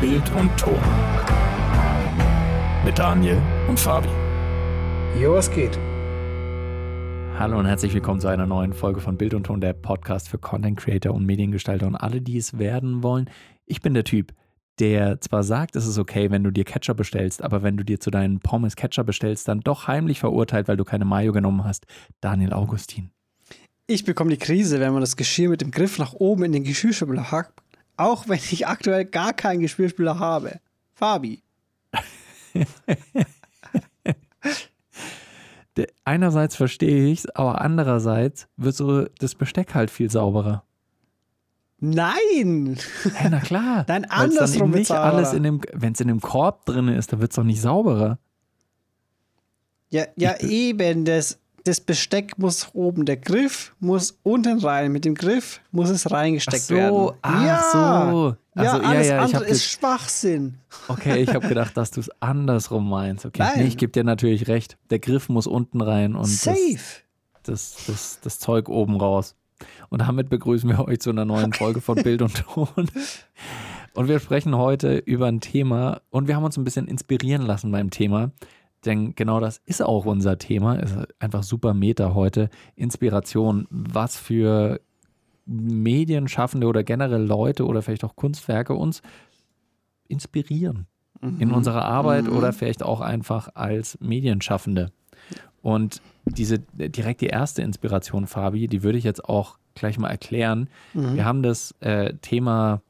Bild und Ton. Mit Daniel und Fabi. Jo, was geht? Hallo und herzlich willkommen zu einer neuen Folge von Bild und Ton, der Podcast für Content Creator und Mediengestalter und alle, die es werden wollen. Ich bin der Typ, der zwar sagt, es ist okay, wenn du dir Ketchup bestellst, aber wenn du dir zu deinen Pommes Ketchup bestellst, dann doch heimlich verurteilt, weil du keine Mayo genommen hast. Daniel Augustin. Ich bekomme die Krise, wenn man das Geschirr mit dem Griff nach oben in den Geschirrspüler hackt, auch wenn ich aktuell gar keinen Geschirrspüler habe. Fabi. Einerseits verstehe ich es, aber andererseits wird so das Besteck halt viel sauberer. Nein! Hey, na klar. Nein, andersrum nicht alles in dem, Wenn es in dem Korb drin ist, dann wird es doch nicht sauberer. Ja, ja eben. Das, das Besteck muss oben, der Griff muss unten rein. Mit dem Griff muss es reingesteckt ach so, werden. Ach ja. so. Also, ja, alles ja, ja, andere ist Schwachsinn. Okay, ich habe gedacht, dass du es andersrum meinst. Okay, Nein. nee, ich gebe dir natürlich recht. Der Griff muss unten rein und Safe. Das, das, das, das Zeug oben raus. Und damit begrüßen wir euch zu einer neuen Folge von Bild und Ton. Und wir sprechen heute über ein Thema und wir haben uns ein bisschen inspirieren lassen beim Thema. Denn genau das ist auch unser Thema. Ist einfach super Meta heute. Inspiration. Was für Medienschaffende oder generell Leute oder vielleicht auch Kunstwerke uns inspirieren in unserer Arbeit Mhm. oder vielleicht auch einfach als Medienschaffende. Und diese direkt die erste Inspiration, Fabi, die würde ich jetzt auch gleich mal erklären. Mhm. Wir haben das äh, Thema,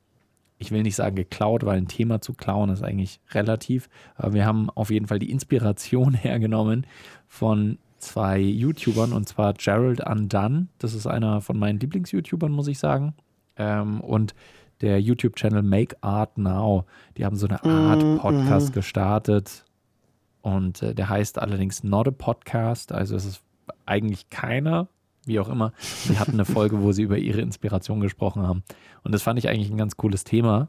ich will nicht sagen geklaut, weil ein Thema zu klauen ist eigentlich relativ, aber wir haben auf jeden Fall die Inspiration hergenommen von zwei YouTubern und zwar Gerald Undone, das ist einer von meinen Lieblings-YouTubern, muss ich sagen, ähm, und der YouTube-Channel Make Art Now. Die haben so eine Art Mm, Podcast mhm. gestartet und äh, der heißt allerdings Not a Podcast, also es ist eigentlich keiner, wie auch immer. Die hatten eine Folge, wo sie über ihre Inspiration gesprochen haben. Und das fand ich eigentlich ein ganz cooles Thema.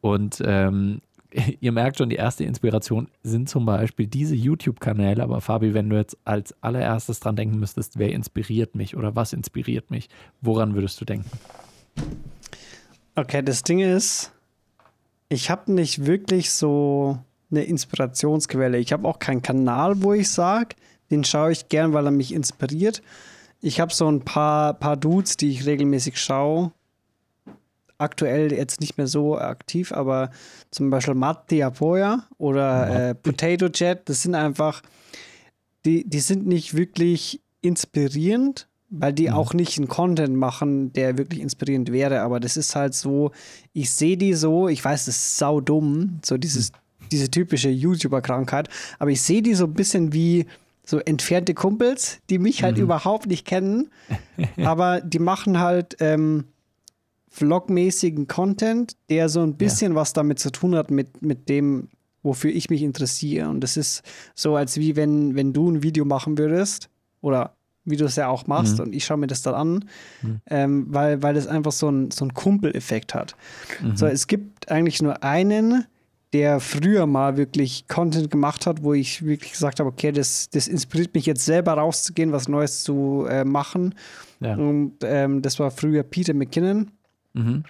Und ähm, ihr merkt schon, die erste Inspiration sind zum Beispiel diese YouTube-Kanäle. Aber Fabi, wenn du jetzt als allererstes dran denken müsstest, wer inspiriert mich oder was inspiriert mich, woran würdest du denken? Okay, das Ding ist, ich habe nicht wirklich so eine Inspirationsquelle. Ich habe auch keinen Kanal, wo ich sage, den schaue ich gern, weil er mich inspiriert. Ich habe so ein paar, paar Dudes, die ich regelmäßig schaue. Aktuell jetzt nicht mehr so aktiv, aber zum Beispiel Matti Apoya oder äh, Potato Jet, das sind einfach, die, die sind nicht wirklich inspirierend, weil die Mhm. auch nicht einen Content machen, der wirklich inspirierend wäre. Aber das ist halt so, ich sehe die so, ich weiß, das ist sau dumm, so dieses, diese typische YouTuber-Krankheit, aber ich sehe die so ein bisschen wie so entfernte Kumpels, die mich halt überhaupt nicht kennen, aber die machen halt ähm, vlogmäßigen Content, der so ein bisschen was damit zu tun hat mit, mit dem, wofür ich mich interessiere. Und das ist so, als wie wenn, wenn du ein Video machen würdest oder wie du es ja auch machst Mhm. und ich schaue mir das dann an, Mhm. ähm, weil, weil das einfach so ein, so ein Kumpeleffekt hat. Mhm. So, es gibt eigentlich nur einen, der früher mal wirklich Content gemacht hat, wo ich wirklich gesagt habe, okay, das, das inspiriert mich jetzt selber rauszugehen, was Neues zu äh, machen. Ja. Und ähm, das war früher Peter McKinnon. Mhm.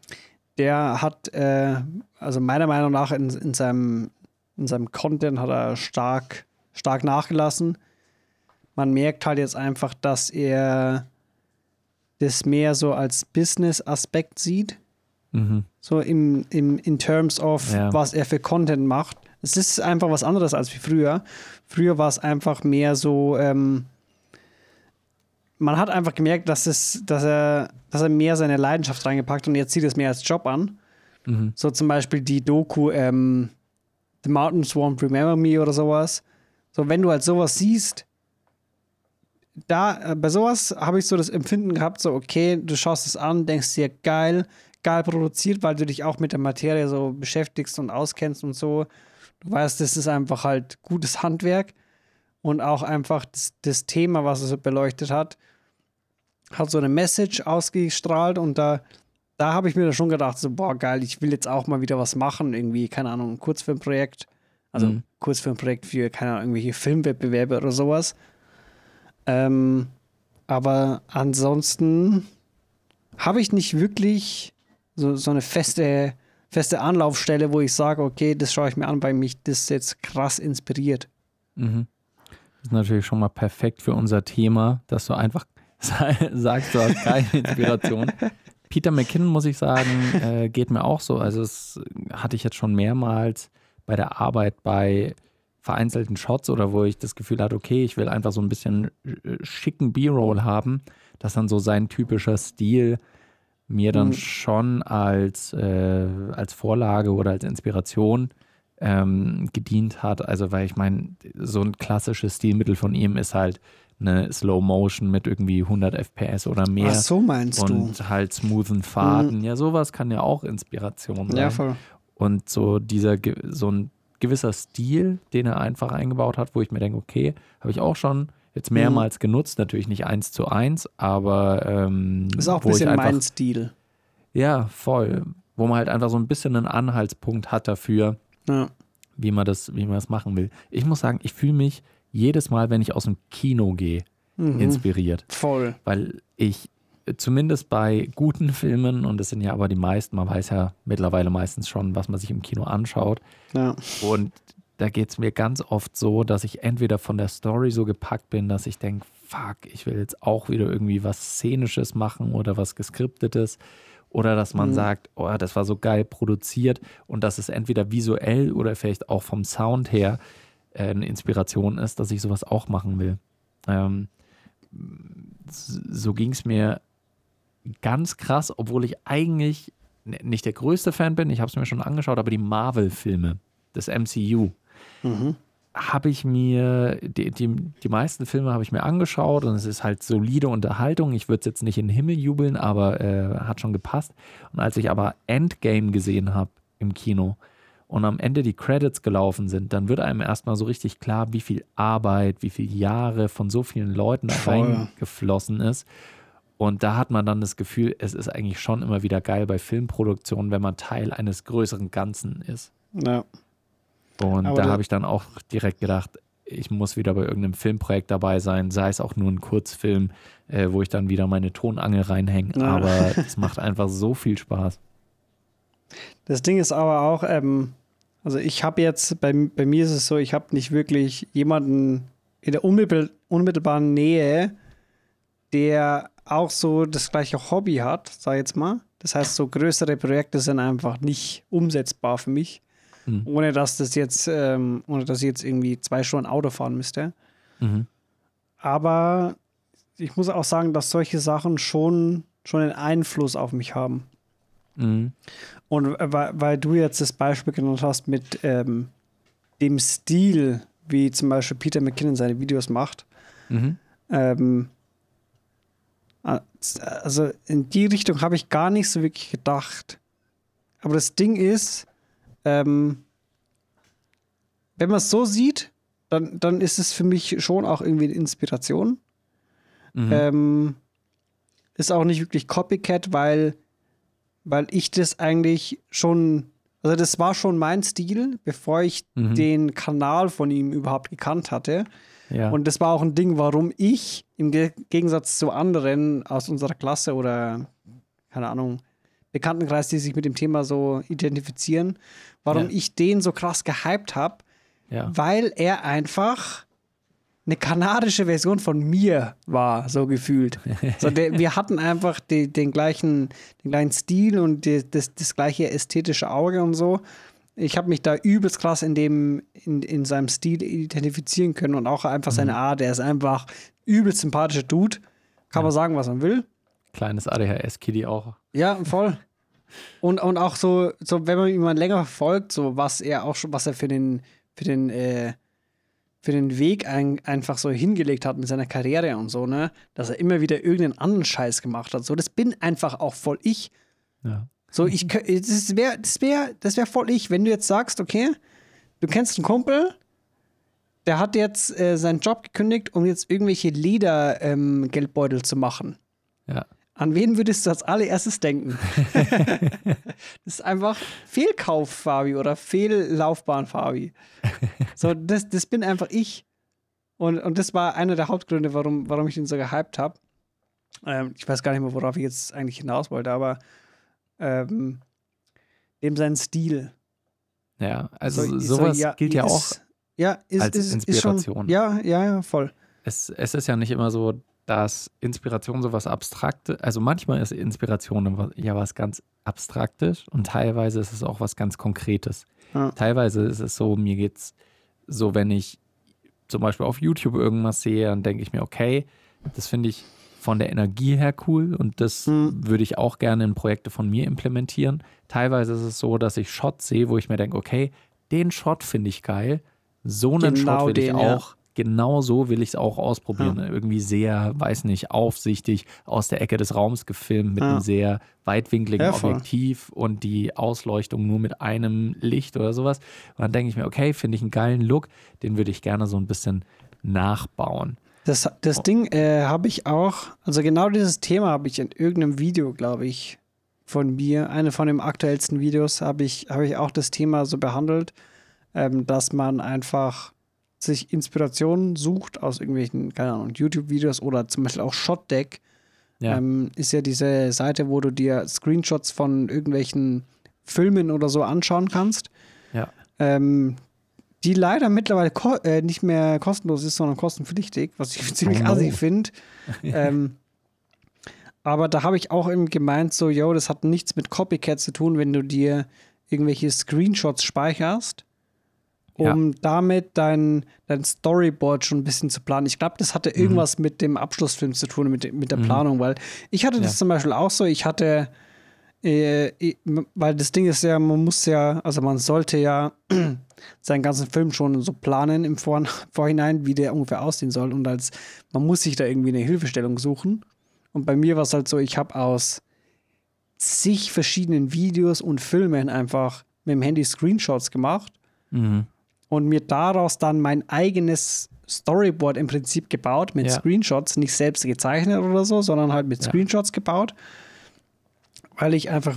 Der hat, äh, also meiner Meinung nach, in, in, seinem, in seinem Content hat er stark, stark nachgelassen. Man merkt halt jetzt einfach, dass er das mehr so als Business-Aspekt sieht. Mhm. So im, im, in terms of, Ja. was er für Content macht. Es ist einfach was anderes als wie früher. Früher war es einfach mehr so, ähm, man hat einfach gemerkt, dass, es, dass, er, dass er mehr seine Leidenschaft reingepackt hat und jetzt sieht es mehr als Job an. Mhm. So zum Beispiel die Doku ähm, The Mountains Won't Remember Me oder sowas. So, wenn du halt sowas siehst, da, äh, bei sowas habe ich so das Empfinden gehabt, so, okay, du schaust es an, denkst dir, geil, geil produziert, weil du dich auch mit der Materie so beschäftigst und auskennst und so. Du weißt, das ist einfach halt gutes Handwerk und auch einfach das, das Thema, was so beleuchtet hat, hat so eine Message ausgestrahlt und da, da habe ich mir da schon gedacht, so, boah, geil, ich will jetzt auch mal wieder was machen, irgendwie, keine Ahnung, ein Kurzfilmprojekt. Also Mhm. Kurzfilmprojekt für, keine Ahnung, irgendwelche Filmwettbewerbe oder sowas. Ähm, aber ansonsten habe ich nicht wirklich so, so eine feste feste Anlaufstelle, wo ich sage, okay, das schaue ich mir an, weil mich das jetzt krass inspiriert. Mhm. Das ist natürlich schon mal perfekt für unser Thema, dass du einfach sagst, du hast keine Inspiration. Peter McKinnon, muss ich sagen, äh, geht mir auch so. Also, das hatte ich jetzt schon mehrmals bei der Arbeit bei vereinzelten Shots oder wo ich das Gefühl hatte, okay, ich will einfach so ein bisschen äh, schicken B-Roll haben, dass dann so sein typischer Stil mir dann mhm. schon als, äh, als Vorlage oder als Inspiration ähm, gedient hat. Also, weil ich meine, so ein klassisches Stilmittel von ihm ist halt eine Slow Motion mit irgendwie 100 FPS oder mehr. Ach so meinst und du. Und halt smoothen Faden. Mhm. Ja, sowas kann ja auch Inspiration sein. Ja, voll. Und so dieser, so ein gewisser Stil, den er einfach eingebaut hat, wo ich mir denke, okay, habe ich auch schon jetzt mehrmals mhm. genutzt, natürlich nicht eins zu eins, aber ähm, ist auch ein bisschen einfach, mein Stil. Ja, voll. Wo man halt einfach so ein bisschen einen Anhaltspunkt hat dafür, ja. wie man das, wie man das machen will. Ich muss sagen, ich fühle mich jedes Mal, wenn ich aus dem Kino gehe, mhm. inspiriert. Voll. Weil ich zumindest bei guten Filmen, und das sind ja aber die meisten, man weiß ja mittlerweile meistens schon, was man sich im Kino anschaut. Ja. Und da geht es mir ganz oft so, dass ich entweder von der Story so gepackt bin, dass ich denke, fuck, ich will jetzt auch wieder irgendwie was Szenisches machen oder was Geskriptetes. Oder dass man mhm. sagt, oh, das war so geil produziert und dass es entweder visuell oder vielleicht auch vom Sound her äh, eine Inspiration ist, dass ich sowas auch machen will. Ähm, so ging es mir ganz krass, obwohl ich eigentlich nicht der größte Fan bin. Ich habe es mir schon angeschaut, aber die Marvel-Filme des MCU mhm. habe ich mir, die, die, die meisten Filme habe ich mir angeschaut und es ist halt solide Unterhaltung. Ich würde es jetzt nicht in den Himmel jubeln, aber äh, hat schon gepasst. Und als ich aber Endgame gesehen habe im Kino und am Ende die Credits gelaufen sind, dann wird einem erstmal so richtig klar, wie viel Arbeit, wie viele Jahre von so vielen Leuten da reingeflossen ist. Und da hat man dann das Gefühl, es ist eigentlich schon immer wieder geil bei Filmproduktionen, wenn man Teil eines größeren Ganzen ist. Ja. Und Aber da habe ich dann auch direkt gedacht, ich muss wieder bei irgendeinem Filmprojekt dabei sein, sei es auch nur ein Kurzfilm, äh, wo ich dann wieder meine Tonangel reinhänge. Ja. Aber es macht einfach so viel Spaß. Das Ding ist aber auch, ähm, also ich habe jetzt, bei, bei mir ist es so, ich habe nicht wirklich jemanden in der unmittelbaren Nähe, der auch so das gleiche Hobby hat, sag ich jetzt mal. Das heißt, so größere Projekte sind einfach nicht umsetzbar für mich, mhm. ohne dass das jetzt, ähm, ohne dass ich jetzt irgendwie zwei Stunden Auto fahren müsste. Mhm. Aber ich muss auch sagen, dass solche Sachen schon, schon einen Einfluss auf mich haben. Mhm. Und weil, weil, du jetzt das Beispiel genannt hast mit ähm, dem Stil, wie zum Beispiel Peter McKinnon seine Videos macht, mhm. ähm, also in die Richtung habe ich gar nicht so wirklich gedacht. Aber das Ding ist, ähm, wenn man es so sieht, dann, dann ist es für mich schon auch irgendwie eine Inspiration. Mhm. Ähm, ist auch nicht wirklich Copycat, weil, weil ich das eigentlich schon, also das war schon mein Stil, bevor ich mhm. den Kanal von ihm überhaupt gekannt hatte. Ja. Und das war auch ein Ding, warum ich im Gegensatz zu anderen aus unserer Klasse oder, keine Ahnung, Bekanntenkreis, die sich mit dem Thema so identifizieren, warum ja. ich den so krass gehypt habe, ja. weil er einfach eine kanadische Version von mir war, so gefühlt. so der, wir hatten einfach die, den, gleichen, den gleichen Stil und die, das, das gleiche ästhetische Auge und so ich habe mich da übelst krass in dem, in, in seinem Stil identifizieren können und auch einfach mhm. seine Art. Er ist einfach übelst sympathischer Dude. Kann ja. man sagen, was man will. Kleines ADHS-Kitty auch. Ja, voll. Und, und auch so, so, wenn man ihn mal länger verfolgt, so was er auch schon, was er für den, für den, äh, für den Weg ein, einfach so hingelegt hat mit seiner Karriere und so, ne, dass er immer wieder irgendeinen anderen Scheiß gemacht hat. So, das bin einfach auch voll ich. Ja. So, ich das wäre das wär, das wär voll ich, wenn du jetzt sagst, okay, du kennst einen Kumpel, der hat jetzt äh, seinen Job gekündigt, um jetzt irgendwelche Leder-Geldbeutel ähm, zu machen. Ja. An wen würdest du als allererstes denken? das ist einfach Fehlkauf, Fabi, oder Fehllaufbahn, Fabi. So, das, das bin einfach ich. Und, und das war einer der Hauptgründe, warum, warum ich den so gehypt habe. Ähm, ich weiß gar nicht mehr, worauf ich jetzt eigentlich hinaus wollte, aber ähm, dem sein Stil. Ja, also So- sowas so, ja, gilt ja auch ist- Ja, ist, als ist, Inspiration. Ist schon, ja, ja, ja, voll. es, es ist ja nicht immer so, dass Inspiration sowas Abstraktes, also manchmal ist Inspiration ja was ganz Abstraktes und teilweise ist es auch was ganz Konkretes. Ja. Teilweise ist es so, mir geht's so, wenn ich zum Beispiel auf YouTube irgendwas sehe, dann denke ich mir, okay, das finde ich von der Energie her cool und das Hm. würde ich auch gerne in Projekte von mir implementieren. Teilweise ist es so, dass ich Shots sehe, wo ich mir denke, okay, den Shot finde ich geil, so einen Genau Shot will ich den, ja. Genau so will ich es auch ausprobieren. Irgendwie sehr, weiß nicht, aufsichtig aus der Ecke des Raums gefilmt mit Ja. einem sehr weitwinkligen Ja. Objektiv und die Ausleuchtung nur mit einem Licht oder sowas. Und dann denke ich mir, okay, finde ich einen geilen Look, den würde ich gerne so ein bisschen nachbauen. Das, Oh. das Ding äh, habe ich auch, also genau dieses Thema habe ich in irgendeinem Video, glaube ich, von mir, eine von den aktuellsten Videos, habe ich, habe ich auch das Thema so behandelt, ähm, dass man einfach sich Inspirationen sucht aus irgendwelchen, keine Ahnung, YouTube-Videos oder zum Beispiel auch Shotdeck. Ja. Ähm, ist ja diese Seite, wo du dir Screenshots von irgendwelchen Filmen oder so anschauen kannst. Ja. Ähm, die leider mittlerweile äh, nicht mehr kostenlos ist, sondern kostenpflichtig, was ich ziemlich Oh assi finde. ähm, aber da habe ich auch eben gemeint, so, yo, das hat nichts mit Copycat zu tun, wenn du dir irgendwelche Screenshots speicherst, Ja. um damit dein, dein Storyboard schon ein bisschen zu planen. Ich glaube, das hatte irgendwas mit dem Abschlussfilm zu tun, mit, mit der Mhm. Planung, weil ich hatte das Ja. zum Beispiel auch so, ich hatte, äh, weil das Ding ist ja, man muss ja, also man sollte ja seinen ganzen Film schon so planen im Vor Vorhinein, wie der ungefähr aussehen soll. Und als man muss sich da irgendwie eine Hilfestellung suchen. Und bei mir war es halt so, ich habe aus zig verschiedenen Videos und Filmen einfach mit dem Handy Screenshots gemacht Mhm. Und mir daraus dann mein eigenes Storyboard im Prinzip gebaut mit Ja. Screenshots, nicht selbst gezeichnet oder so, sondern halt mit Ja. Screenshots gebaut, weil ich einfach,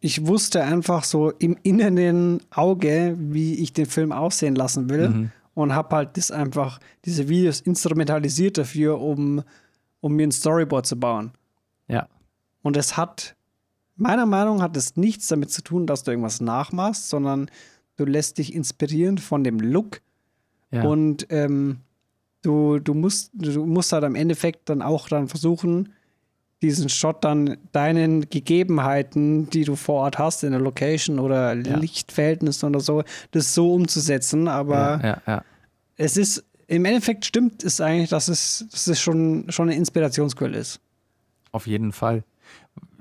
ich wusste einfach so im inneren Auge, wie ich den Film aussehen lassen will Mhm. und habe halt das einfach, diese Videos instrumentalisiert dafür, um, um mir ein Storyboard zu bauen. Ja. Und es hat, meiner Meinung nach, hat es nichts damit zu tun, dass du irgendwas nachmachst, sondern du lässt dich inspirieren von dem Look Ja. und ähm, du, du, musst, du musst halt am Endeffekt dann auch dann versuchen, diesen Shot dann deinen Gegebenheiten, die du vor Ort hast, in der Location oder Ja. Lichtverhältnissen oder so, das so umzusetzen. Aber ja, ja, es ist, im Endeffekt stimmt es eigentlich, dass es, dass es schon, schon eine Inspirationsquelle ist. Auf jeden Fall.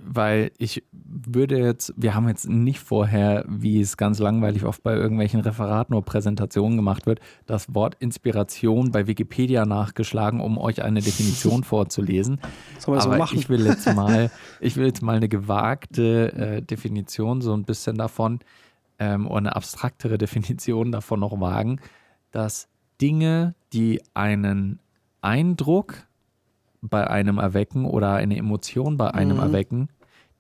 Weil ich würde jetzt, wir haben jetzt nicht vorher, wie es ganz langweilig oft bei irgendwelchen Referaten oder Präsentationen gemacht wird, das Wort Inspiration bei Wikipedia nachgeschlagen, um euch eine Definition vorzulesen. So Aber machen? ich will jetzt mal, ich will jetzt mal eine gewagte äh, Definition so ein bisschen davon ähm, oder eine abstraktere Definition davon noch wagen, dass Dinge, die einen Eindruck bei einem erwecken oder eine Emotion bei einem Mhm. erwecken,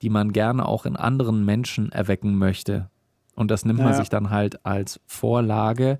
die man gerne auch in anderen Menschen erwecken möchte. Und das nimmt man Ja. sich dann halt als Vorlage,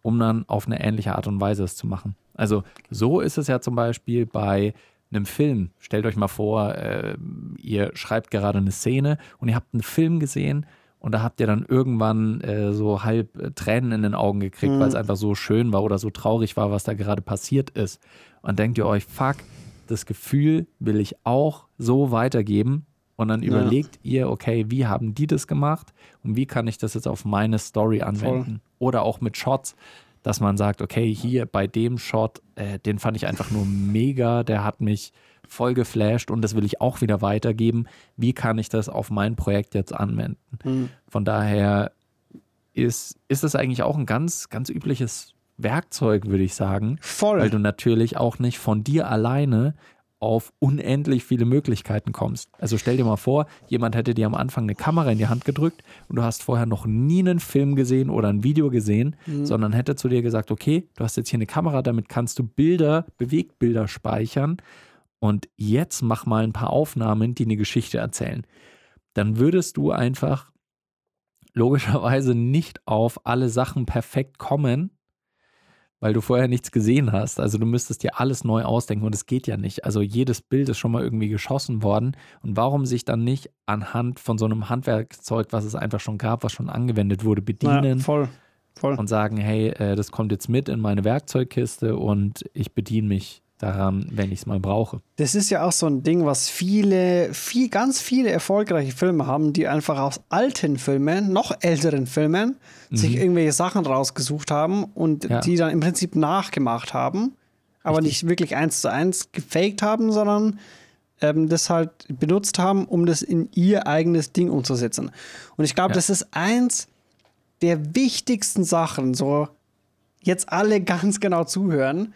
um dann auf eine ähnliche Art und Weise es zu machen. Also so ist es ja zum Beispiel bei einem Film. Stellt euch mal vor, äh, ihr schreibt gerade eine Szene und ihr habt einen Film gesehen und da habt ihr dann irgendwann äh, so halb äh, Tränen in den Augen gekriegt, Mhm. weil es einfach so schön war oder so traurig war, was da gerade passiert ist. Und denkt ihr euch, fuck, das Gefühl will ich auch so weitergeben. Und dann Ja. überlegt ihr, okay, wie haben die das gemacht und wie kann ich das jetzt auf meine Story anwenden? Oder auch mit Shots, dass man sagt, okay, hier bei dem Shot, äh, den fand ich einfach nur mega, der hat mich voll geflasht und das will ich auch wieder weitergeben. Wie kann ich das auf mein Projekt jetzt anwenden? Mhm. Von daher ist, ist das eigentlich auch ein ganz, ganz übliches Werkzeug, würde ich sagen, Voll. weil du natürlich auch nicht von dir alleine auf unendlich viele Möglichkeiten kommst. Also stell dir mal vor, jemand hätte dir am Anfang eine Kamera in die Hand gedrückt und du hast vorher noch nie einen Film gesehen oder ein Video gesehen, sondern hätte zu dir gesagt, okay, du hast jetzt hier eine Kamera, damit kannst du Bilder, Bewegtbilder speichern und jetzt mach mal ein paar Aufnahmen, die eine Geschichte erzählen. Dann würdest du einfach logischerweise nicht auf alle Sachen perfekt kommen, weil du vorher nichts gesehen hast. Also du müsstest dir alles neu ausdenken und es geht ja nicht. Also jedes Bild ist schon mal irgendwie geschossen worden. Und warum sich dann nicht anhand von so einem Handwerkzeug, was es einfach schon gab, was schon angewendet wurde, bedienen Ja, voll. Voll. und sagen, hey, äh, das kommt jetzt mit in meine Werkzeugkiste und ich bediene mich daran, wenn ich es mal brauche. Das ist ja auch so ein Ding, was viele, viel, ganz viele erfolgreiche Filme haben, die einfach aus alten Filmen, noch älteren Filmen, sich irgendwelche Sachen rausgesucht haben und Mhm. Ja. die dann im Prinzip nachgemacht haben, aber Richtig. nicht wirklich eins zu eins gefaked haben, sondern ähm, das halt benutzt haben, um das in ihr eigenes Ding umzusetzen. Und ich glaube, Ja. das ist eins der wichtigsten Sachen, so jetzt alle ganz genau zuhören,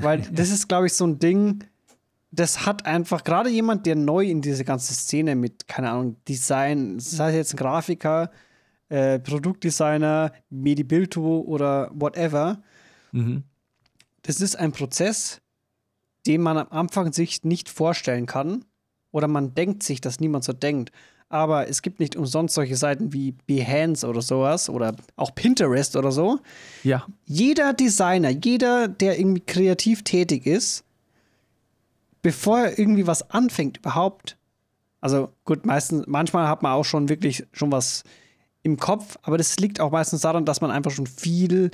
weil das ist, glaube ich, so ein Ding, das hat einfach gerade jemand, der neu in diese ganze Szene mit, keine Ahnung, Design, sei es jetzt ein Grafiker, äh, Produktdesigner, Medibilto oder whatever, Mhm. das ist ein Prozess, den man am Anfang sich nicht vorstellen kann oder man denkt sich, dass niemand so denkt. Aber es gibt nicht umsonst solche Seiten wie Behance oder sowas oder auch Pinterest oder so. Ja, Jeder Designer, jeder, der irgendwie kreativ tätig ist, bevor er irgendwie was anfängt, überhaupt. Also gut, meistens, manchmal hat man auch schon wirklich schon was im Kopf, aber das liegt auch meistens daran, dass man einfach schon viel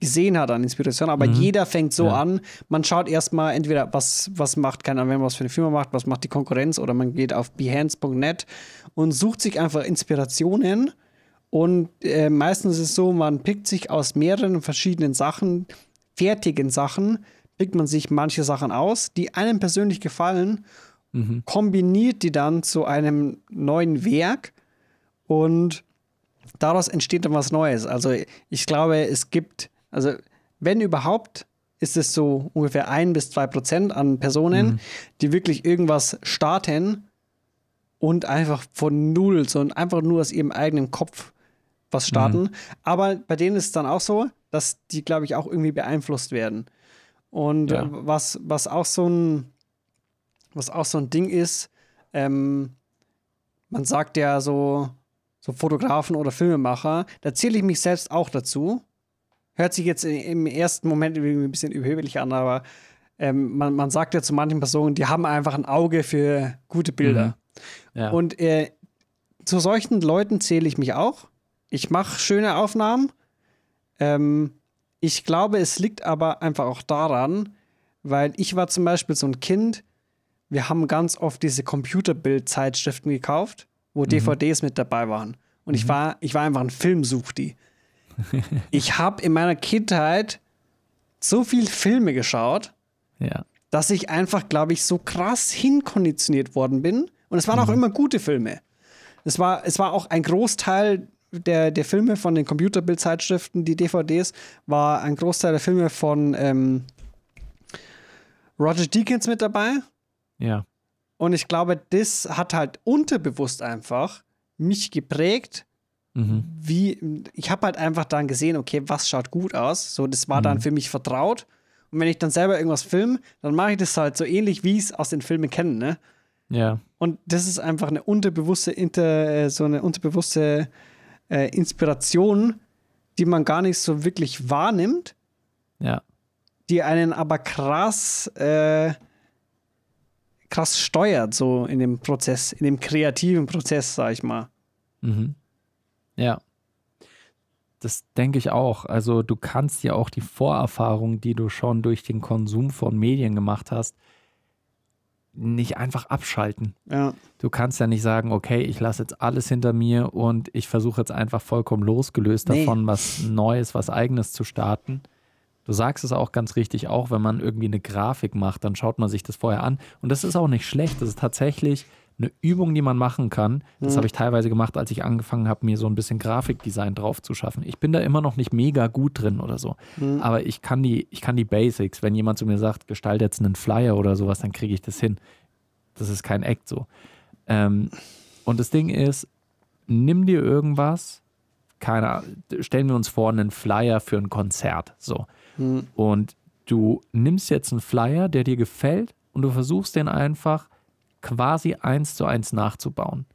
gesehen hat an Inspiration. Aber jeder fängt so Ja. an. Man schaut erstmal entweder, was, was macht, keine Ahnung, wenn man was für eine Firma macht, was macht die Konkurrenz oder man geht auf behance.net und sucht sich einfach Inspirationen. Und äh, meistens ist es so, man pickt sich aus mehreren verschiedenen Sachen, fertigen Sachen, pickt man sich manche Sachen aus, die einem persönlich gefallen, kombiniert die dann zu einem neuen Werk und daraus entsteht dann was Neues. Also ich glaube, es gibt, also wenn überhaupt, ist es so ungefähr ein bis zwei Prozent an Personen, die wirklich irgendwas starten und einfach von null, so einfach nur aus ihrem eigenen Kopf was starten. Aber bei denen ist es dann auch so, dass die, glaube ich, auch irgendwie beeinflusst werden. Und Ja. was, was auch so ein, was auch so ein Ding ist, ähm, man sagt ja so, so Fotografen oder Filmemacher, da zähle ich mich selbst auch dazu. Hört sich jetzt im ersten Moment irgendwie ein bisschen überheblich an, aber ähm, man, man sagt ja zu manchen Personen, die haben einfach ein Auge für gute Bilder. ja. Und äh, zu solchen Leuten zähle ich mich auch. Ich mache schöne Aufnahmen. Ähm, ich glaube, es liegt aber einfach auch daran, weil ich war zum Beispiel so ein Kind, wir haben ganz oft diese Computerbild-Zeitschriften gekauft, wo DVDs mit dabei waren. Und ich, war, ich war einfach ein Filmsuchti. ich habe in meiner Kindheit so viel Filme geschaut, ja. dass ich einfach, glaube ich, so krass hinkonditioniert worden bin. Und es waren auch immer gute Filme. Es war, es war auch ein Großteil der, der Filme von den Computerbildzeitschriften, die DVDs, war ein Großteil der Filme von ähm, Roger Deakins mit dabei. Ja. Und ich glaube, das hat halt unterbewusst einfach mich geprägt, Mhm. wie ich habe halt einfach dann gesehen, okay, was schaut gut aus. So, das war dann für mich vertraut. Und wenn ich dann selber irgendwas filme, dann mache ich das halt so ähnlich, wie ich es aus den Filmen kenne, ne? Ja. Und das ist einfach eine unterbewusste, Inter, äh, so eine unterbewusste äh, Inspiration, die man gar nicht so wirklich wahrnimmt, Ja. die einen aber krass, äh, krass steuert, so in dem Prozess, in dem kreativen Prozess, sag ich mal. Mhm. Ja. Das denke ich auch. Also du kannst ja auch die Vorerfahrung, die du schon durch den Konsum von Medien gemacht hast, nicht einfach abschalten. Ja. Du kannst ja nicht sagen, okay, ich lasse jetzt alles hinter mir und ich versuche jetzt einfach vollkommen losgelöst Nee. davon, was Neues, was Eigenes zu starten. Du sagst es auch ganz richtig, auch wenn man irgendwie eine Grafik macht, dann schaut man sich das vorher an. Und das ist auch nicht schlecht. Das ist tatsächlich eine Übung, die man machen kann. Das habe ich teilweise gemacht, als ich angefangen habe, mir so ein bisschen Grafikdesign drauf zu schaffen. Ich bin da immer noch nicht mega gut drin oder so. Aber ich kann die, ich kann die Basics. Wenn jemand zu mir sagt, gestalte jetzt einen Flyer oder sowas, dann kriege ich das hin. Das ist kein Act so. Ähm, und das Ding ist, nimm dir irgendwas, keine Ahnung, stellen wir uns vor, einen Flyer für ein Konzert. So. Und du nimmst jetzt einen Flyer, der dir gefällt, und du versuchst den einfach quasi eins zu eins nachzubauen.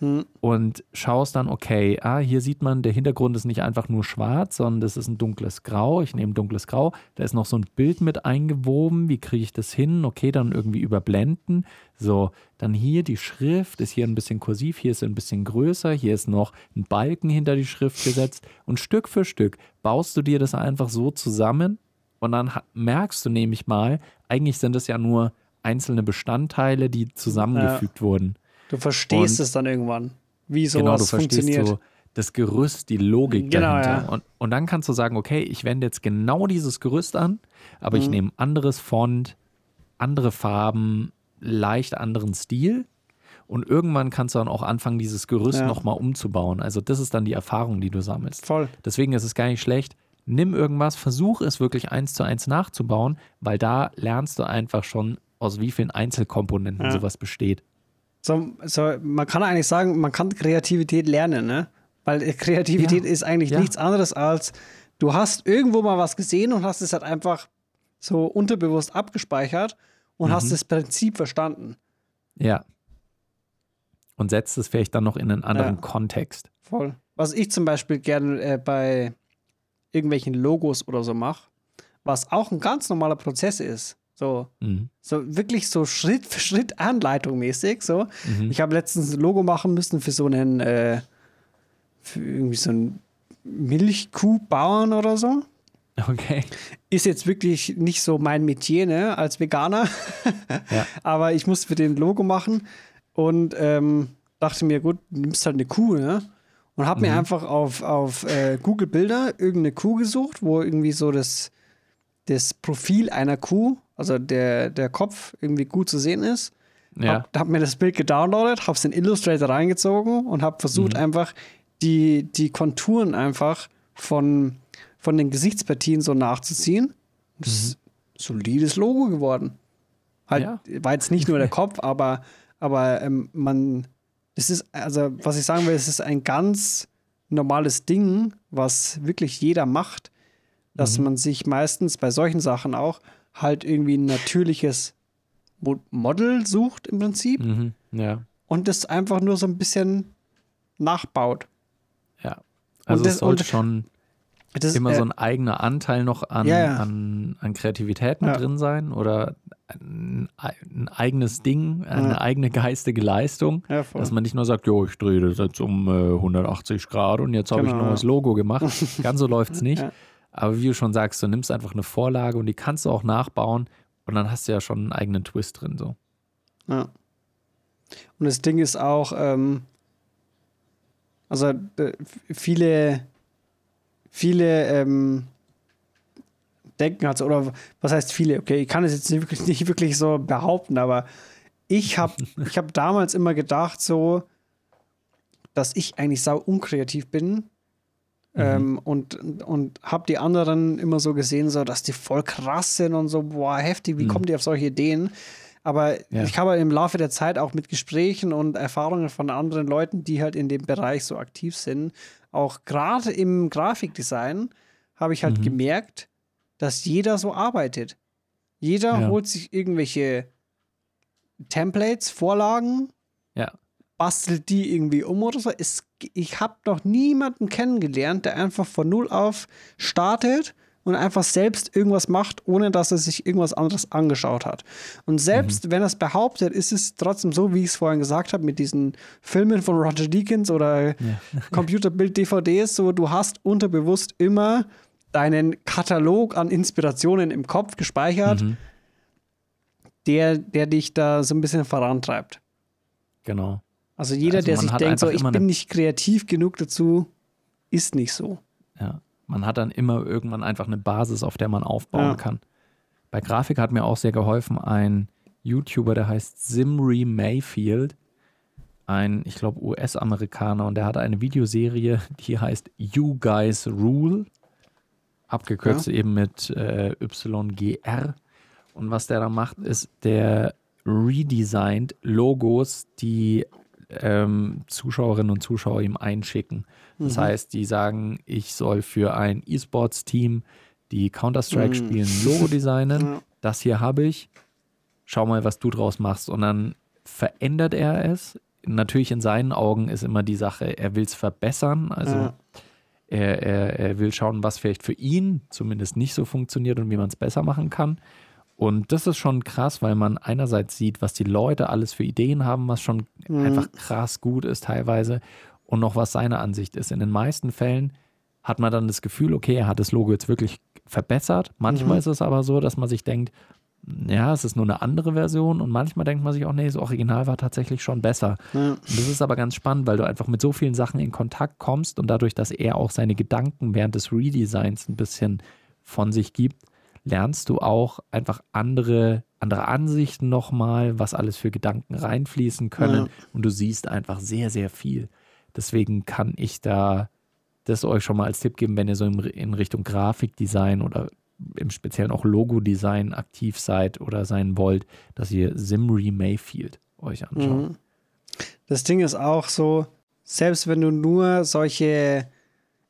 Hm. und schaust dann, okay, ah, hier sieht man, der Hintergrund ist nicht einfach nur schwarz, sondern das ist ein dunkles Grau. Ich nehme dunkles Grau, da ist noch so ein Bild mit eingewoben. Wie kriege ich das hin? Okay, dann irgendwie überblenden. So, dann hier die Schrift ist hier ein bisschen kursiv, hier ist ein bisschen größer, hier ist noch ein Balken hinter die Schrift gesetzt und Stück für Stück baust du dir das einfach so zusammen und dann merkst du nämlich mal, eigentlich sind es ja nur einzelne Bestandteile, die zusammengefügt wurden. Du verstehst Und- es dann irgendwann, wie sowas genau, du verstehst funktioniert. so das Gerüst, die Logik Genau, dahinter. ja. Und, und dann kannst du sagen, okay, ich wende jetzt genau dieses Gerüst an, aber Mhm. ich nehme anderes Font, andere Farben, leicht anderen Stil. Und irgendwann kannst du dann auch anfangen, dieses Gerüst Ja. nochmal umzubauen. Also das ist dann die Erfahrung, die du sammelst. Voll. Deswegen ist es gar nicht schlecht. Nimm irgendwas, versuch es wirklich eins zu eins nachzubauen, weil da lernst du einfach schon, aus wie vielen Einzelkomponenten Ja. sowas besteht. So, so, man kann eigentlich sagen, man kann Kreativität lernen, ne? Weil äh, Kreativität Ja. ist eigentlich Ja. nichts anderes als, du hast irgendwo mal was gesehen und hast es halt einfach so unterbewusst abgespeichert und Mhm. hast das Prinzip verstanden. Ja. Und setzt es vielleicht dann noch in einen anderen Ja. Kontext. Voll. Was ich zum Beispiel gerne äh, bei irgendwelchen Logos oder so mache, was auch ein ganz normaler Prozess ist. So, Mhm. so wirklich so Schritt für Schritt Anleitung mäßig. So. Mhm. Ich habe letztens ein Logo machen müssen für so einen, äh, für irgendwie so einen Milchkuhbauern oder so. Okay. Ist jetzt wirklich nicht so mein Metier, ne, als Veganer. Ja. Aber ich musste für den Logo machen und ähm, dachte mir, gut, du nimmst halt eine Kuh, ne? Und habe mir Mhm. einfach auf, auf äh, Google Bilder irgendeine Kuh gesucht, wo irgendwie so das, das Profil einer Kuh, also der, der Kopf irgendwie gut zu sehen ist. Ja. Hab, hab mir das Bild gedownloadet, hab's in Illustrator reingezogen und hab versucht Mhm. einfach die, die Konturen einfach von, von den Gesichtspartien so nachzuziehen. Das ist ein solides Logo geworden. Halt, Mhm. Ja. war jetzt nicht nur der Kopf, aber, aber ähm, man, das ist, also was ich sagen will, es ist ein ganz normales Ding, was wirklich jeder macht, dass Mhm. man sich meistens bei solchen Sachen auch halt irgendwie ein natürliches Mo- Model sucht im Prinzip Mhm. Ja. und das einfach nur so ein bisschen nachbaut. Ja. Also das- es sollte schon Das, immer äh, so ein eigener Anteil noch an, Ja, ja. an, an Kreativität mit Ja. drin sein oder ein, ein eigenes Ding, eine eigene geistige Leistung. Dass man nicht nur sagt, jo, ich drehe das jetzt um äh, 180 Grad und jetzt habe ich ein Genau. neues Logo gemacht. Ganz so läuft es nicht. Aber wie du schon sagst, du nimmst einfach eine Vorlage und die kannst du auch nachbauen und dann hast du ja schon einen eigenen Twist drin. So. Ja. Und das Ding ist auch, ähm, also äh, viele, viele ähm, denken halt so, oder was heißt viele? Okay, ich kann es jetzt nicht wirklich, nicht wirklich so behaupten, aber ich habe ich hab damals immer gedacht, so, dass ich eigentlich sau unkreativ bin. Ähm, und und habe die anderen immer so gesehen, so, dass die voll krass sind und so, boah, heftig, wie Mhm. kommen die auf solche Ideen? Aber Ja. ich habe im Laufe der Zeit auch mit Gesprächen und Erfahrungen von anderen Leuten, die halt in dem Bereich so aktiv sind, auch gerade im Grafikdesign, habe ich halt Mhm. gemerkt, dass jeder so arbeitet. Jeder Ja. holt sich irgendwelche Templates, Vorlagen. Bastelt die irgendwie um oder so. Es, ich habe noch niemanden kennengelernt, der einfach von null auf startet und einfach selbst irgendwas macht, ohne dass er sich irgendwas anderes angeschaut hat. Und selbst wenn er es behauptet, ist es trotzdem so, wie ich es vorhin gesagt habe, mit diesen Filmen von Roger Deakins oder Computerbild-DVDs, so du hast unterbewusst immer deinen Katalog an Inspirationen im Kopf gespeichert, Mhm. der, der dich da so ein bisschen vorantreibt. Genau. Also jeder, Also der sich denkt, so ich bin nicht kreativ genug dazu, ist nicht so. Ja. Man hat dann immer irgendwann einfach eine Basis, auf der man aufbauen Ja. kann. Bei Grafik hat mir auch sehr geholfen ein YouTuber, der heißt Zimri Mayfield. Ein, ich glaube, US-Amerikaner und der hat eine Videoserie, die heißt You Guys Rule. Abgekürzt eben mit äh, YGR. Und was der da macht, ist, der redesigned Logos, die ähm, Zuschauerinnen und Zuschauer ihm einschicken. Das Mhm. heißt, die sagen, ich soll für ein E-Sports-Team, die Counter-Strike Mhm. spielen, Logo designen. Ja. Das hier habe ich. Schau mal, was du draus machst. Und dann verändert er es natürlich in seinen Augen ist immer die Sache, er will es verbessern. Also Ja. er, er, er will schauen, was vielleicht für ihn zumindest nicht so funktioniert und wie man es besser machen kann. Und das ist schon krass, weil man einerseits sieht, was die Leute alles für Ideen haben, was schon Mhm. einfach krass gut ist teilweise und noch was seine Ansicht ist. In den meisten Fällen hat man dann das Gefühl, okay, er hat das Logo jetzt wirklich verbessert. Manchmal Mhm. ist es aber so, dass man sich denkt, ja, es ist nur eine andere Version und manchmal denkt man sich auch, nee, das Original war tatsächlich schon besser. Ja. Das ist aber ganz spannend, weil du einfach mit so vielen Sachen in Kontakt kommst und dadurch, dass er auch seine Gedanken während des Redesigns ein bisschen von sich gibt, lernst du auch einfach andere, andere Ansichten nochmal, was alles für Gedanken reinfließen können Ja. und du siehst einfach sehr, sehr viel. Deswegen kann ich da das euch schon mal als Tipp geben, wenn ihr so in, in Richtung Grafikdesign oder im Speziellen auch Logo-Design aktiv seid oder sein wollt, dass ihr Simri Mayfield euch anschaut. Mhm. Das Ding ist auch so, selbst wenn du nur solche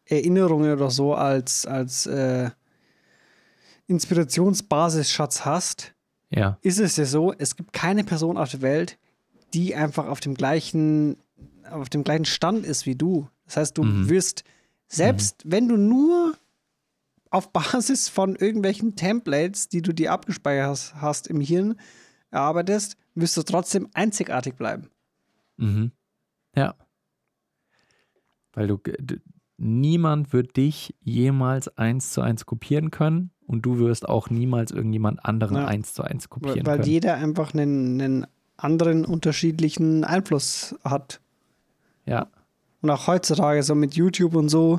Erinnerungen oder so als, als äh, Inspirationsbasis-Schatz hast, Ja. ist es ja so, es gibt keine Person auf der Welt, die einfach auf dem gleichen, auf dem gleichen Stand ist wie du. Das heißt, du Mhm. wirst, selbst wenn du nur auf Basis von irgendwelchen Templates, die du dir abgespeichert hast, hast im Hirn, erarbeitest, wirst du trotzdem einzigartig bleiben. Mhm. Ja. Weil du, niemand wird dich jemals eins zu eins kopieren können und du wirst auch niemals irgendjemand anderen Ja. eins zu eins Weil, kopieren weil können. jeder einfach einen, einen anderen unterschiedlichen Einfluss hat. Ja. Und auch heutzutage, so mit YouTube und so,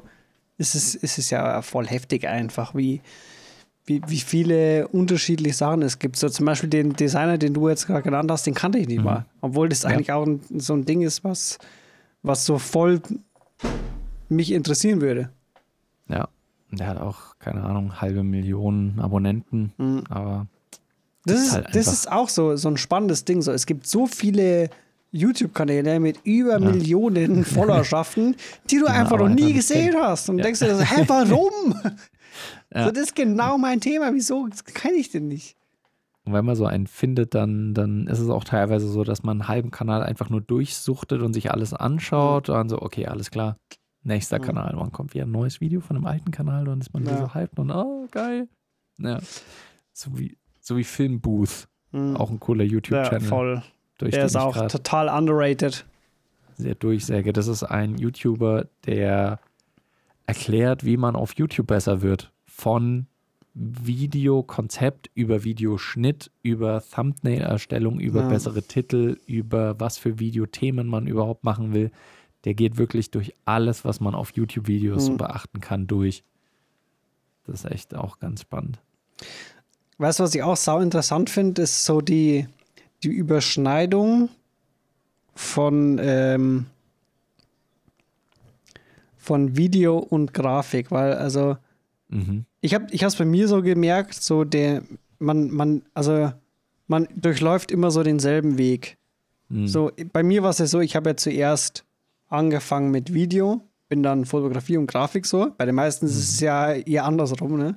ist es, ist es ja voll heftig einfach, wie, wie, wie viele unterschiedliche Sachen es gibt. So zum Beispiel den Designer, den du jetzt gerade genannt hast, den kannte ich nicht Mhm. mal. Obwohl das Ja. eigentlich auch ein, so ein Ding ist, was, was so voll mich interessieren würde. Ja. Der hat auch, keine Ahnung, halbe Millionen Abonnenten, Mhm. aber Das, ist ist, halt das ist auch so, so ein spannendes Ding. So. Es gibt so viele YouTube-Kanäle mit über Ja. Millionen Followerschaften, die du man einfach noch nie gesehen kennt. hast. Und Ja. denkst dir so, hä, warum? Ja. So, das ist genau mein Thema. Wieso kenne ich den nicht? Und wenn man so einen findet, dann, dann ist es auch teilweise so, dass man einen halben Kanal einfach nur durchsuchtet und sich alles anschaut. Und dann so, okay, alles klar. Nächster Mhm. Kanal. Wann kommt wieder ein neues Video von einem alten Kanal? Dann ist man Ja. so hyped und oh, geil. Ja. So wie, so wie Filmbooth. Hm. Auch ein cooler ja, YouTube-Channel. voll. durch Der ist auch total underrated. sehr durchsäge. Das ist ein YouTuber, der erklärt, wie man auf YouTube besser wird. Von Videokonzept über Videoschnitt, über Thumbnail-Erstellung, über Ja. bessere Titel, über was für Videothemen man überhaupt machen will. Der geht wirklich durch alles, was man auf YouTube-Videos so Mhm. beachten kann, durch. Das ist echt auch ganz spannend. Weißt du, was ich auch sau interessant finde, ist so die, die Überschneidung von, ähm, von Video und Grafik, weil also Mhm. ich habe ich es bei mir so gemerkt, so der man man also man durchläuft immer so denselben Weg. Mhm. So bei mir war es ja so, ich habe ja zuerst angefangen mit Video, bin dann Fotografie und Grafik so. Bei den meisten ist es ja eher andersrum, ne?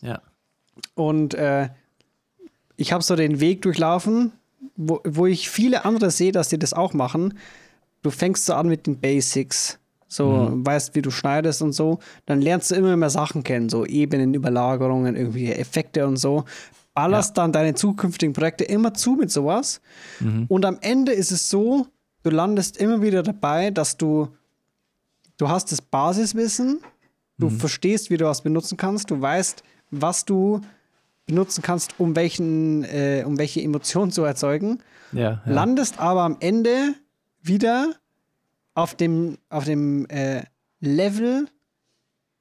Ja. Und äh, ich habe so den Weg durchlaufen, wo, wo ich viele andere sehe, dass die das auch machen. Du fängst so an mit den Basics, so Mhm. weißt, wie du schneidest und so. Dann lernst du immer mehr Sachen kennen, so Ebenen, Überlagerungen, irgendwelche Effekte und so. Ballerst dann deine zukünftigen Projekte immer zu mit sowas. Mhm. Und am Ende ist es so, du landest immer wieder dabei, dass du, du hast das Basiswissen, du Mhm. verstehst, wie du was benutzen kannst, du weißt, was du benutzen kannst, um, welchen, äh, um welche Emotionen zu erzeugen, Ja, ja. landest aber am Ende wieder auf dem, auf dem äh, Level,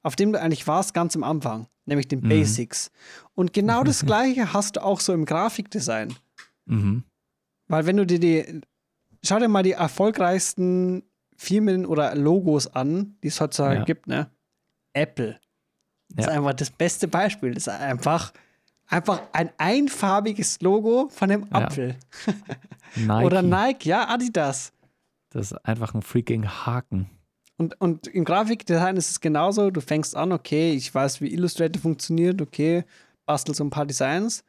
auf dem du eigentlich warst, ganz am Anfang, nämlich den Mhm. Basics. Und genau das Gleiche hast du auch so im Grafikdesign. Mhm. Weil wenn du dir die, schau dir mal die erfolgreichsten Firmen oder Logos an, die es heutzutage Ja. gibt, ne? Apple. Das Ja. ist einfach das beste Beispiel. Das ist einfach, einfach ein einfarbiges Logo von dem Ja. Apfel. Nike. Oder Nike, ja, Adidas. Das ist einfach ein freaking Haken. Und, und im Grafikdesign ist es genauso. Du fängst an, okay, ich weiß, wie Illustrator funktioniert, okay, bastel so ein paar Designs.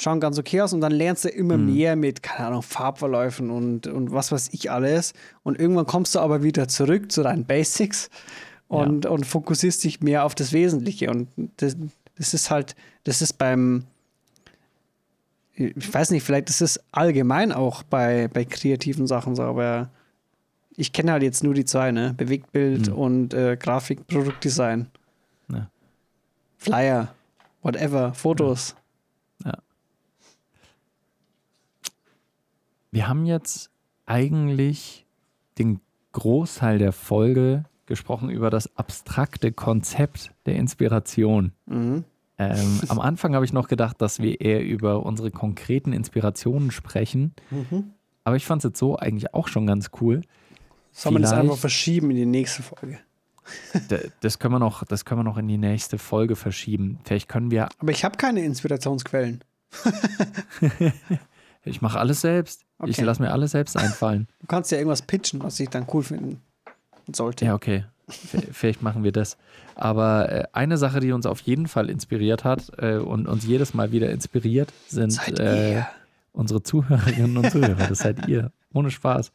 Schauen ganz okay aus und dann lernst du immer Mhm. mehr mit, keine Ahnung, Farbverläufen und, und was weiß ich alles. Und irgendwann kommst du aber wieder zurück zu deinen Basics und, und fokussierst dich mehr auf das Wesentliche. Und das, das ist halt, das ist beim, ich weiß nicht, vielleicht ist es allgemein auch bei, bei kreativen Sachen so, aber ich kenne halt jetzt nur die zwei, ne? Bewegtbild Mhm. und äh, Grafik, Produktdesign. Ja. Flyer, whatever, Fotos. Wir haben jetzt eigentlich den Großteil der Folge gesprochen über das abstrakte Konzept der Inspiration. Mhm. Ähm, am Anfang habe ich noch gedacht, dass wir eher über unsere konkreten Inspirationen sprechen. Mhm. Aber ich fand es jetzt so eigentlich auch schon ganz cool. Soll man das einfach verschieben in die nächste Folge? Das können wir noch, das können wir noch in die nächste Folge verschieben. Vielleicht können wir, Aber ich habe keine Inspirationsquellen. ich mache alles selbst. Ich Okay. lasse mir alles selbst einfallen. Du kannst ja irgendwas pitchen, was ich dann cool finden sollte. Ja, okay. Vielleicht machen wir das. Aber äh, eine Sache, die uns auf jeden Fall inspiriert hat äh, und uns jedes Mal wieder inspiriert, sind äh, unsere Zuhörerinnen und Zuhörer. Das seid ihr. Ohne Spaß.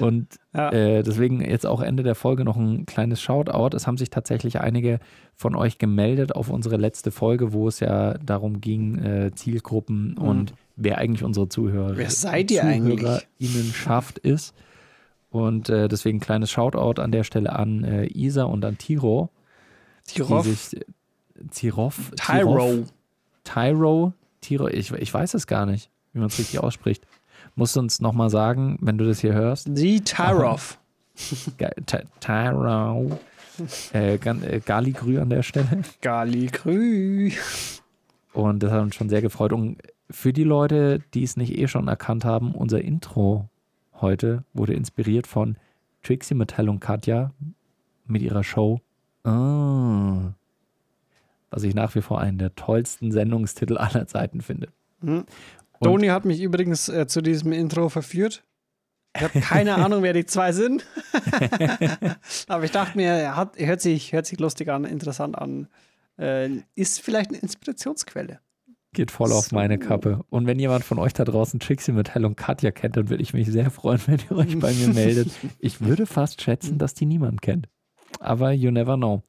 Und Ja. äh, deswegen jetzt auch Ende der Folge noch ein kleines Shoutout. Es haben sich tatsächlich einige von euch gemeldet auf unsere letzte Folge, wo es ja darum ging, äh, Zielgruppen und wer eigentlich unsere Zuhörer. Wer seid ihr eigentlich? ZuhörerInnenschaft ist. Und äh, deswegen ein kleines Shoutout an der Stelle an äh, Isa und an Tiro. Tirov. Sich, Tirov, Tyro. Tyro, Tiro, ich, ich weiß es gar nicht, wie man es richtig ausspricht. Musst du uns nochmal sagen, wenn du das hier hörst. Die Tyrov. Ge- Ty- Tyro. Äh, äh, Galigrü an der Stelle. Galigrü. Und das hat uns schon sehr gefreut. Und für die Leute, die es nicht eh schon erkannt haben, unser Intro heute wurde inspiriert von Trixie Mattel und Katja mit ihrer Show. Ah. Was ich nach wie vor einen der tollsten Sendungstitel aller Zeiten finde. Hm. Toni hat mich übrigens äh, zu diesem Intro verführt. Ich habe keine Ahnung, wer die zwei sind. Aber ich dachte mir, er hat, hört, sich, hört sich lustig an, interessant an. Äh, ist vielleicht eine Inspirationsquelle. Geht voll auf So. meine Kappe. Und wenn jemand von euch da draußen Trixie Mattel und Katja kennt, dann würde ich mich sehr freuen, wenn ihr euch bei mir meldet. Ich würde fast schätzen, dass die niemand kennt. Aber you never know.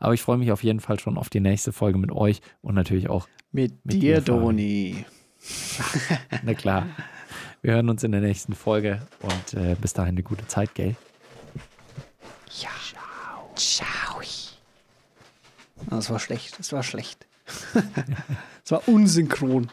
Aber ich freue mich auf jeden Fall schon auf die nächste Folge mit euch und natürlich auch, Mit, Mit dir. Toni. na klar. Wir hören uns in der nächsten Folge und äh, bis dahin eine gute Zeit, gell? Ja. Ciao. Das war schlecht. Das war schlecht. Das war unsynchron.